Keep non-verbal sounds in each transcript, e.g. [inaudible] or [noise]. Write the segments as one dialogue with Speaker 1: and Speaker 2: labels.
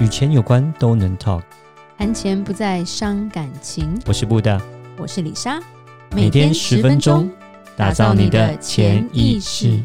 Speaker 1: 与钱有关都能 talk，
Speaker 2: 谈钱不再伤感情。
Speaker 1: 我是布大，
Speaker 2: 我是李莎，
Speaker 1: 每天十分钟，打造你的潜意识，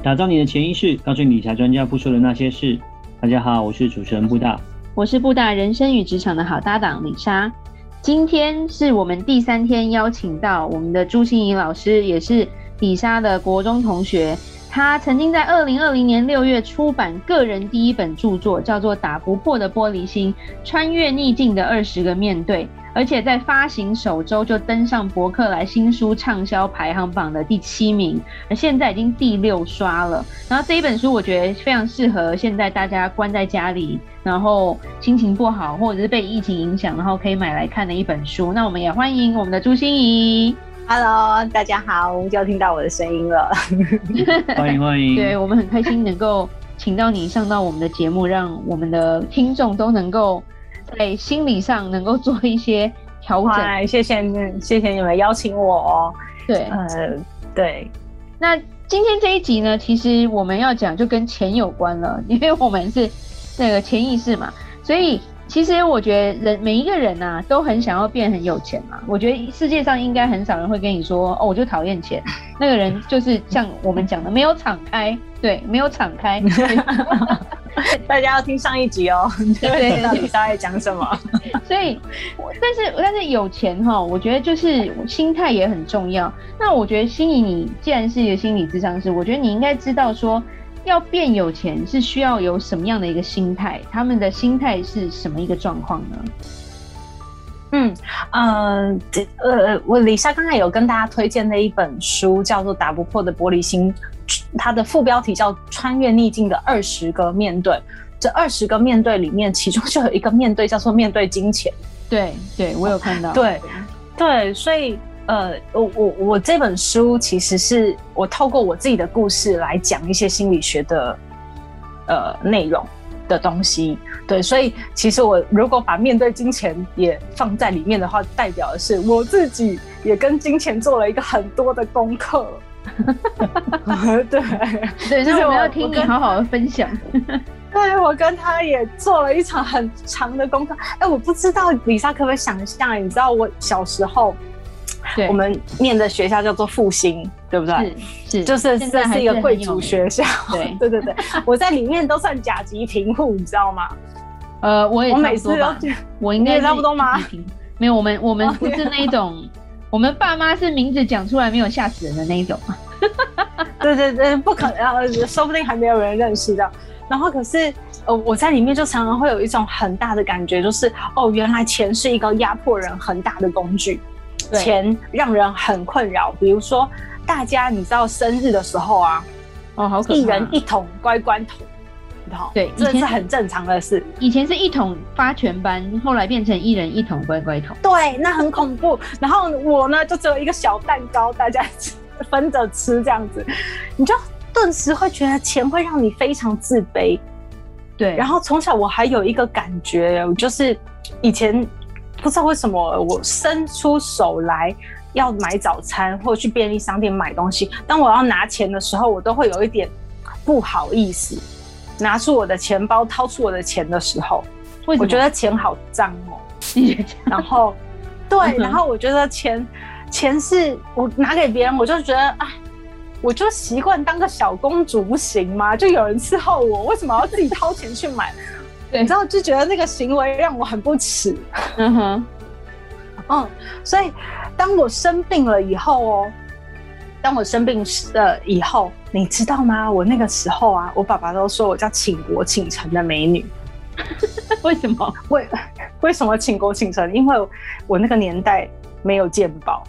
Speaker 1: 打造你的潜意识，告诉你理财专家不说的那些事。大家好，我是主持人布大，
Speaker 2: 我是布大人生与职场的好搭档李莎。今天是我们第三天邀请到我们的朱心怡老师，也是李莎的国中同学。他曾经在二零二零年六月出版个人第一本著作，叫做《打不破的玻璃心：穿越逆境的二十个面对》，而且在发行首周就登上博客来新书畅销排行榜的第七名，而现在已经第六刷了。然后这一本书我觉得非常适合现在大家关在家里，然后心情不好或者是被疫情影响，然后可以买来看的一本书。那我们也欢迎我们的朱心怡。
Speaker 3: Hello，大家好，就要听到我的声音了。[laughs]
Speaker 1: 欢迎欢迎，
Speaker 2: 对，我们很开心能够请到你上到我们的节目，让我们的听众都能够在心理上能够做一些调整。
Speaker 3: 谢谢你，谢谢你们邀请我哦。
Speaker 2: 对，
Speaker 3: 呃，对。
Speaker 2: 那今天这一集呢，其实我们要讲就跟钱有关了，因为我们是那个潜意识嘛，所以。其实我觉得人每一个人呐、啊，都很想要变很有钱嘛。我觉得世界上应该很少人会跟你说，哦，我就讨厌钱。[laughs] 那个人就是像我们讲的，没有敞开，对，没有敞开。[laughs]
Speaker 3: 大家要听上一集哦，对 [laughs] 对对，到底他在讲什么？
Speaker 2: 所以，但是但是有钱哈，我觉得就是心态也很重要。那我觉得心仪，你既然是一个心理智商师，我觉得你应该知道说。要变有钱是需要有什么样的一个心态？他们的心态是什么一个状况呢？
Speaker 3: 嗯，呃，呃，我李莎刚才有跟大家推荐的一本书，叫做《打不破的玻璃心》，它的副标题叫《穿越逆境的二十个面对》。这二十个面对里面，其中就有一个面对叫做面对金钱。
Speaker 2: 对，对我有看到。
Speaker 3: 对，对，所以。呃，我我我这本书其实是我透过我自己的故事来讲一些心理学的呃内容的东西，对，所以其实我如果把面对金钱也放在里面的话，代表的是我自己也跟金钱做了一个很多的功课。[laughs] 对
Speaker 2: 对，所以我要听你好好的分享。[laughs]
Speaker 3: 对，我跟他也做了一场很长的功课。哎，我不知道李莎可不可以想象，你知道我小时候。我们念的学校叫做复兴，对不对？是，是就是这是一个贵族学校。对，[laughs] 对对对，我在里面都算甲级贫户，你知道吗？
Speaker 2: 呃，我也差不多吧。我应该
Speaker 3: 也差不多吗？
Speaker 2: 没有，我们我们不是那一种，[laughs] 我们爸妈是名字讲出来没有吓死人的那一种。[laughs]
Speaker 3: 对对对，不可能，说不定还没有人认识的。然后可是，呃，我在里面就常常会有一种很大的感觉，就是哦，原来钱是一个压迫人很大的工具。钱让人很困扰，比如说大家你知道生日的时候啊，
Speaker 2: 哦，好可怕，
Speaker 3: 一人一桶乖乖桶，
Speaker 2: 对，
Speaker 3: 这是很正常的事。
Speaker 2: 以前是一桶发全班，后来变成一人一桶乖乖桶，
Speaker 3: 对，那很恐怖。然后我呢，就只有一个小蛋糕，大家分着吃这样子，你就顿时会觉得钱会让你非常自卑。
Speaker 2: 对，
Speaker 3: 然后从小我还有一个感觉，就是以前。不知道为什么我伸出手来要买早餐或者去便利商店买东西，当我要拿钱的时候，我都会有一点不好意思。拿出我的钱包，掏出我的钱的时候，我觉得钱好脏哦。[laughs] 然后，对，然后我觉得钱钱是我拿给别人，我就觉得啊，我就习惯当个小公主不行吗？就有人伺候我，为什么要自己掏钱去买？对，你知道，就觉得那个行为让我很不齿。嗯哼，嗯，所以当我生病了以后哦，当我生病了以后，你知道吗？我那个时候啊，我爸爸都说我叫倾国倾城的美女。[laughs]
Speaker 2: 为什么？
Speaker 3: 为为什么倾国倾城？因为我那个年代没有鉴宝。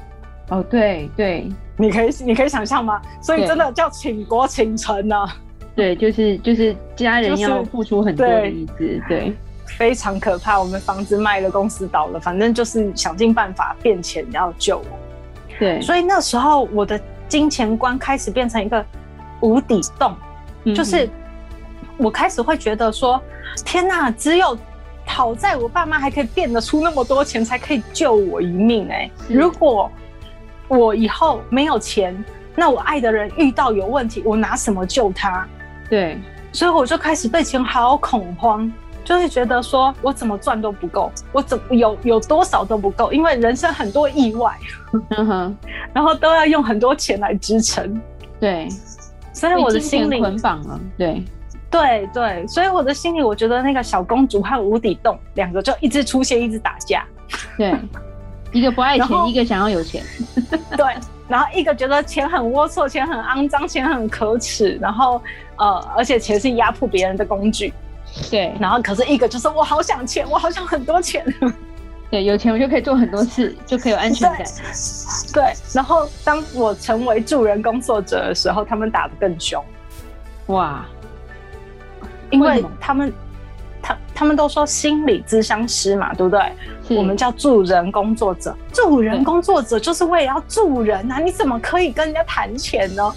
Speaker 2: 哦，对对，
Speaker 3: 你可以你可以想象吗？所以真的叫倾国倾城呢。
Speaker 2: 对，[laughs] 就是就是家人要付出很多的意思，对，对，
Speaker 3: 非常可怕。我们房子卖了，公司倒了，反正就是想尽办法变钱要救我。
Speaker 2: 对，
Speaker 3: 所以那时候我的金钱观开始变成一个无底洞，嗯、就是我开始会觉得说：天哪，只有讨债，我爸妈还可以变得出那么多钱，才可以救我一命、欸。哎，如果我以后没有钱。那我爱的人遇到有问题，我拿什么救他？
Speaker 2: 对，
Speaker 3: 所以我就开始对钱好恐慌，就会觉得说我怎么赚都不够，我怎么有有多少都不够，因为人生很多意外，
Speaker 2: 嗯哼，[laughs]
Speaker 3: 然后都要用很多钱来支撑。
Speaker 2: 对，
Speaker 3: 所以我的心里
Speaker 2: 捆绑了。对，
Speaker 3: 对对，所以我的心里，我觉得那个小公主和无底洞两个就一直出现，一直打架。
Speaker 2: 对。一个不爱钱，一个想要有钱。[laughs]
Speaker 3: 对，然后一个觉得钱很龌龊，钱很肮脏，钱很可耻，然后呃，而且钱是压迫别人的工具。
Speaker 2: 对，
Speaker 3: 然后可是一个就是我好想钱，我好想很多钱。
Speaker 2: 对，有钱我就可以做很多事，就可以有安全感。
Speaker 3: 对，对，然后当我成为助人工作者的时候，他们打得更凶。哇，因为他们。他他们都说心理咨商师嘛，对不对？我们叫助人工作者，助人工作者就是为了要助人啊！你怎么可以跟人家谈钱呢？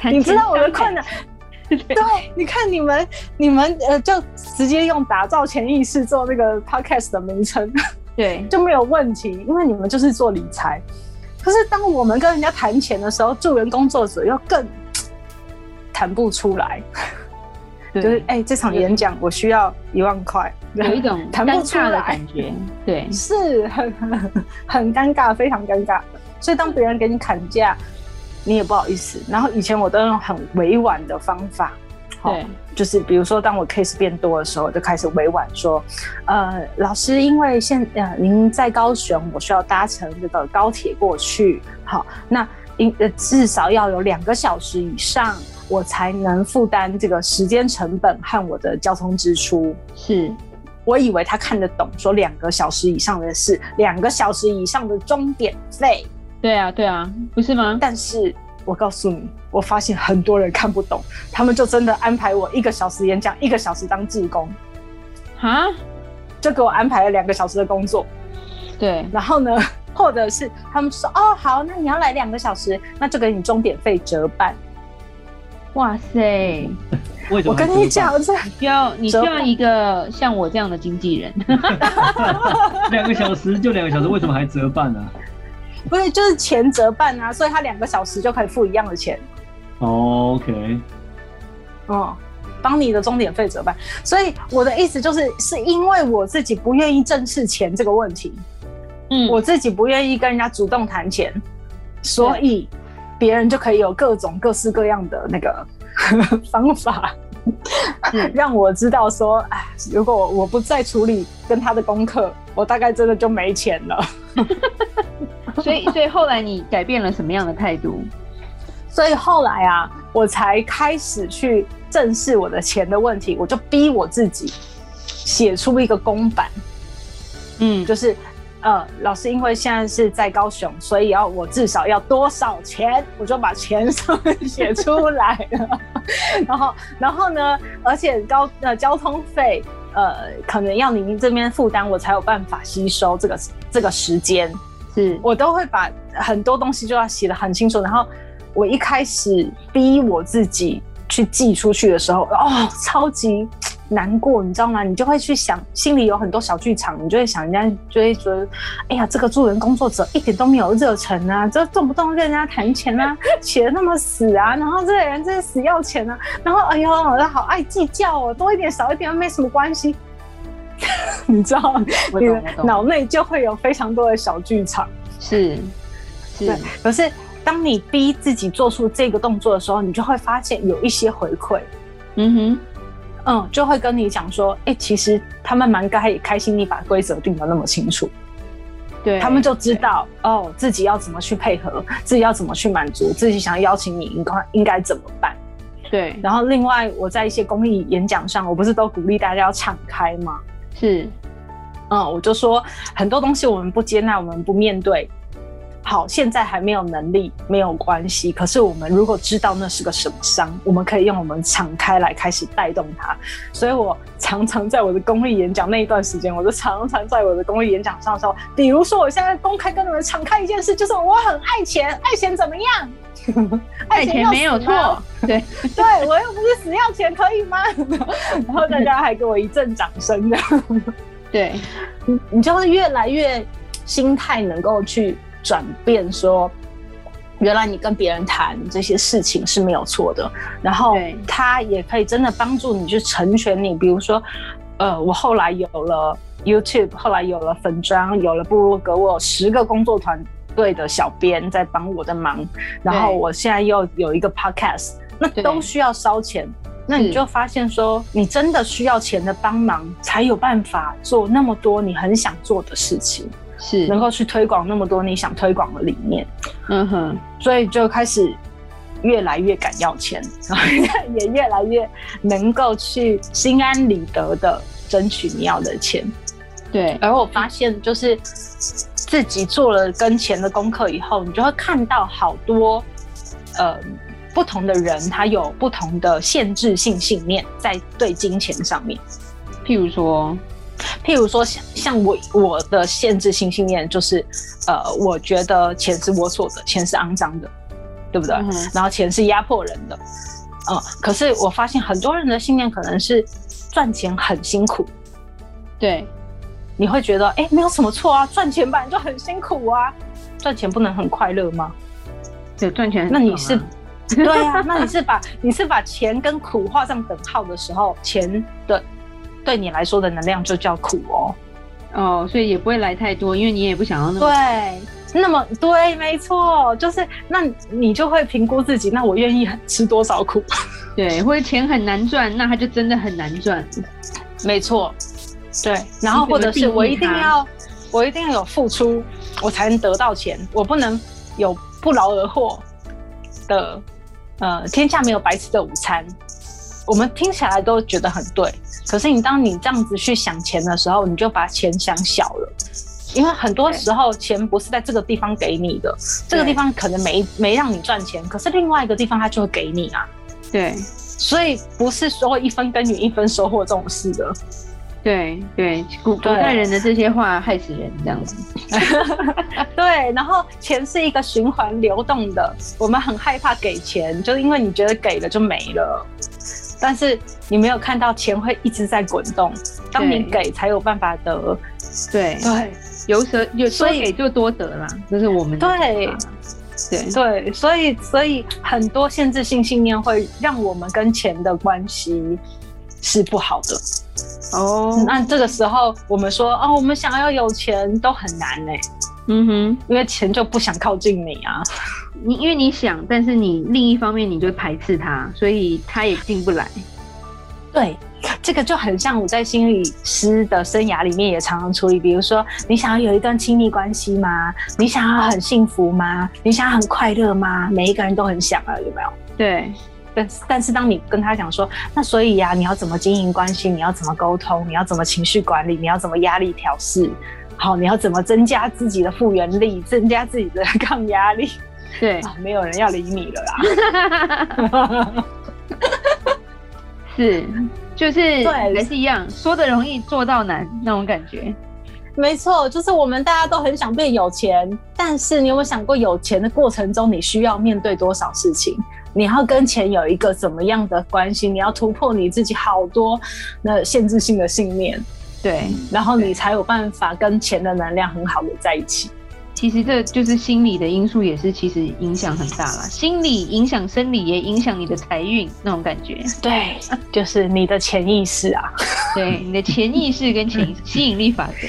Speaker 3: [laughs] 你知道我的困难？对，你看你们，你们呃，就直接用打造潜意识做那个 podcast 的名称，
Speaker 2: 对，[laughs] 就
Speaker 3: 没有问题，因为你们就是做理财。可是当我们跟人家谈钱的时候，助人工作者又更。[tsk] 谈不出来，就是哎、欸，这场演讲我需要一万块，
Speaker 2: 有一种 [laughs]
Speaker 3: 谈不出来的
Speaker 2: 感觉，对，
Speaker 3: 是很很尴尬，非常尴尬。所以当别人给你砍价，你也不好意思。然后以前我都用很委婉的方法，
Speaker 2: 对，
Speaker 3: 就是比如说当我 case 变多的时候，就开始委婉说，呃，老师，因为现呃您在高雄，我需要搭乘这个高铁过去，好，那应呃至少要有两个小时以上。我才能负担这个时间成本和我的交通支出。
Speaker 2: 是，
Speaker 3: 我以为他看得懂，说两个小时以上的事，两个小时以上的钟点费。
Speaker 2: 对啊，对啊，不是吗？
Speaker 3: 但是我告诉你，我发现很多人看不懂，他们就真的安排我一个小时演讲，一个小时当志工。
Speaker 2: 哈，
Speaker 3: 就给我安排了两个小时的工作。
Speaker 2: 对，
Speaker 3: 然后呢，[laughs] 或者是他们说，哦，好，那你要来两个小时，那就给你钟点费折半。
Speaker 2: 哇塞！
Speaker 3: 我跟你讲，这
Speaker 2: 需要你需要一个像我这样的经纪人。[laughs]
Speaker 1: 两个小时就两个小时，为什么还折半呢？
Speaker 3: 不是，就是钱折半啊，所以他两个小时就可以付一样的钱。
Speaker 1: Oh, OK。
Speaker 3: 哦，帮你的钟点费折半。所以我的意思就是，是因为我自己不愿意正视钱这个问题，嗯，我自己不愿意跟人家主动谈钱，所以。别人就可以有各种各式各样的那个 [laughs] 方法，让我知道说，哎，如果我不再处理跟他的功课，我大概真的就没钱了。[laughs]
Speaker 2: 所以，所以后来你改变了什么样的态度？
Speaker 3: 所以后来啊，我才开始去正视我的钱的问题，我就逼我自己写出一个公版，嗯，就是。呃，老师，因为现在是在高雄，所以要我至少要多少钱，我就把钱上面写出来了。然后，然后呢，而且高呃交通费，呃，可能要您这边负担，我才有办法吸收这个这个时间。是我都会把很多东西就要写的很清楚。然后我一开始逼我自己去寄出去的时候，哦，超级。难过，你知道吗？你就会去想，心里有很多小剧场，你就会想，人家就会觉得，哎呀，这个助人工作者一点都没有热忱啊，[laughs] 这动不动跟人家谈钱啊，[laughs] 写的那么死啊，然后这个人真是死要钱啊，然后哎呦，他好爱计较哦，多一点少一点没什么关系，[laughs] 你知道，你的脑内就会有非常多的小剧场，
Speaker 2: 是，是，
Speaker 3: 可是当你逼自己做出这个动作的时候，你就会发现有一些回馈，嗯哼。嗯，就会跟你讲说，哎、欸，其实他们蛮开开心，你把规则定的那么清楚，对，他们就知道哦，自己要怎么去配合，自己要怎么去满足，自己想要邀请你，应该应该怎么办？
Speaker 2: 对。
Speaker 3: 然后另外，我在一些公益演讲上，我不是都鼓励大家要敞开吗？
Speaker 2: 是，
Speaker 3: 嗯，我就说很多东西我们不接纳，我们不面对。好，现在还没有能力，没有关系。可是我们如果知道那是个什么伤，我们可以用我们敞开来开始带动它。所以我常常在我的公益演讲那一段时间，我就常常在我的公益演讲上说，比如说我现在公开跟你们敞开一件事，就是我很爱钱，[laughs] 爱钱怎么样？[laughs]
Speaker 2: 爱钱没有错，对 [laughs]
Speaker 3: 对，我又不是死要钱，可以吗？然后大家还给我一阵掌声的，
Speaker 2: 对，
Speaker 3: 你你就会越来越心态能够去。转变，说原来你跟别人谈这些事情是没有错的，然后他也可以真的帮助你去成全你。比如说，呃，我后来有了 YouTube，后来有了粉砖，有了部落格，我有十个工作团队的小编在帮我的忙，然后我现在又有一个 Podcast，那都需要烧钱。那你就发现说，你真的需要钱的帮忙，才有办法做那么多你很想做的事情，
Speaker 2: 是
Speaker 3: 能够去推广那么多你想推广的理念。
Speaker 2: 嗯哼，
Speaker 3: 所以就开始越来越敢要钱，然 [laughs] 后也越来越能够去心安理得的争取你要的钱。
Speaker 2: 对，
Speaker 3: 而我发现就是自己做了跟钱的功课以后，你就会看到好多，呃。不同的人，他有不同的限制性信念在对金钱上面。
Speaker 2: 譬如说，
Speaker 3: 譬如说，像像我我的限制性信念就是，呃，我觉得钱是龌龊的，钱是肮脏的，对不对？嗯、然后钱是压迫人的，嗯。可是我发现很多人的信念可能是赚钱很辛苦。
Speaker 2: 对，
Speaker 3: 你会觉得，哎，没有什么错啊，赚钱本来就很辛苦啊，赚钱不能很快乐吗？
Speaker 2: 对，赚钱，
Speaker 3: 那你是？对啊，那你是把 [laughs] 你是把钱跟苦画上等号的时候，钱的对你来说的能量就叫苦哦。
Speaker 2: 哦，所以也不会来太多，因为你也不想要那么
Speaker 3: 对，那么对，没错，就是那你就会评估自己，那我愿意吃多少苦？[laughs]
Speaker 2: 对，或者钱很难赚，那它就真的很难赚。
Speaker 3: 没错，对，然后或者是我一定要我一定要有付出，我才能得到钱，我不能有不劳而获的。呃，天下没有白吃的午餐，我们听起来都觉得很对。可是你当你这样子去想钱的时候，你就把钱想小了，因为很多时候钱不是在这个地方给你的，这个地方可能没没让你赚钱，可是另外一个地方它就会给你啊。
Speaker 2: 对，
Speaker 3: 所以不是说一分耕耘一分收获这种事的。
Speaker 2: 对对，古古代人的这些话害死人，这样子。[laughs]
Speaker 3: 对，然后钱是一个循环流动的，我们很害怕给钱，就是因为你觉得给了就没了，但是你没有看到钱会一直在滚动，当你给才有办法得。
Speaker 2: 对对，有舍有多给就多得啦，这是我们的
Speaker 3: 对对对，所以所以很多限制性信念会让我们跟钱的关系是不好的。
Speaker 2: 哦、oh.，
Speaker 3: 那这个时候我们说哦，我们想要有钱都很难呢。
Speaker 2: 嗯哼，
Speaker 3: 因为钱就不想靠近你啊。
Speaker 2: 你因为你想，但是你另一方面你就排斥他，所以他也进不来。
Speaker 3: 对，这个就很像我在心理师的生涯里面也常常处理。比如说，你想要有一段亲密关系吗？你想要很幸福吗？你想要很快乐吗？每一个人都很想啊，有没有？
Speaker 2: 对。
Speaker 3: 但但是当你跟他讲说，那所以呀、啊，你要怎么经营关系？你要怎么沟通？你要怎么情绪管理？你要怎么压力调试？好，你要怎么增加自己的复原力？增加自己的抗压力？
Speaker 2: 对
Speaker 3: 啊，没有人要理你了啦。[laughs]
Speaker 2: 是，就是对，还是一样，说的容易做到难那种感觉。
Speaker 3: 没错，就是我们大家都很想变有钱，但是你有没有想过，有钱的过程中你需要面对多少事情？你要跟钱有一个怎么样的关系？你要突破你自己好多那限制性的信念，
Speaker 2: 对，
Speaker 3: 然后你才有办法跟钱的能量很好的在一起。
Speaker 2: 其实这就是心理的因素，也是其实影响很大啦。心理影响生理，也影响你的财运那种感觉。
Speaker 3: 对，就是你的潜意识啊。[laughs]
Speaker 2: 对，你的潜意识跟潜 [laughs] 吸引力法则。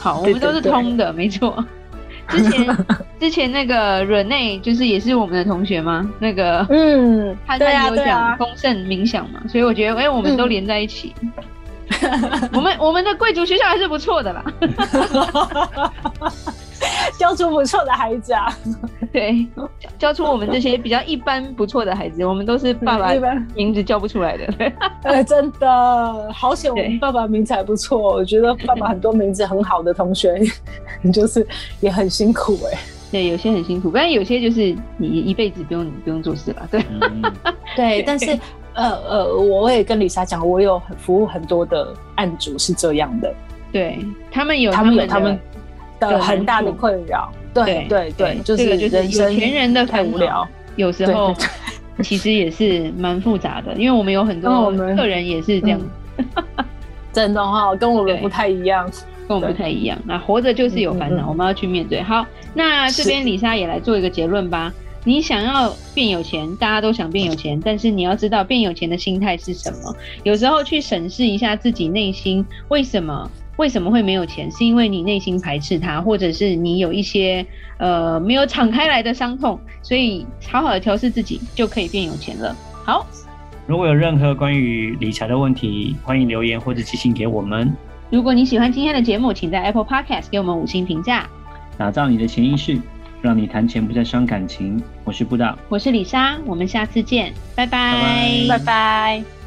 Speaker 2: 好，我们都是通的，对对对，没错。[laughs] 之前之前那个 Rene 就是也是我们的同学吗？那个
Speaker 3: 嗯，
Speaker 2: 他他有讲丰盛冥想嘛，所以我觉得哎、欸，我们都连在一起。嗯、我们我们的贵族学校还是不错的啦。[laughs]
Speaker 3: 教出不错的孩子啊，[laughs]
Speaker 2: 对，教出我们这些比较一般不错的孩子，我们都是爸爸名字叫不出来的。对，[laughs]
Speaker 3: 呃，真的好险，我们爸爸名字还不错。我觉得爸爸很多名字很好的同学，就是也很辛苦哎、欸。
Speaker 2: 对，有些很辛苦，但有些就是你一辈子不用你不用做事了。对，
Speaker 3: 对，但是呃呃，我也跟李莎讲，我有服务很多的案主是这样的，
Speaker 2: 对他们有他们有他们。
Speaker 3: 的很大的困扰，对对对，就是人生
Speaker 2: 有钱人的太无聊，有时候 [laughs] 其实也是蛮复杂的，因为我们有很多客人也是这样，[laughs]
Speaker 3: 真的哈，跟我们不太一样。
Speaker 2: 跟我们不太一样。那活着就是有烦恼，嗯嗯嗯，我们要去面对。好，那这边李莎也来做一个结论吧。你想要变有钱，大家都想变有钱，但是你要知道变有钱的心态是什么。有时候去审视一下自己内心，为什么为什么会没有钱？是因为你内心排斥它，或者是你有一些呃没有敞开来的伤痛，所以好好的调试自己就可以变有钱了。好，
Speaker 1: 如果有任何关于理财的问题，欢迎留言或者寄信给我们。
Speaker 2: 如果你喜欢今天的节目，请在 Apple Podcast 给我们五星评价。
Speaker 1: 打造你的潜意识。让你谈钱不再伤感情。我是布大，
Speaker 2: 我是李莎，我们下次见，拜拜，
Speaker 3: 拜拜。拜拜。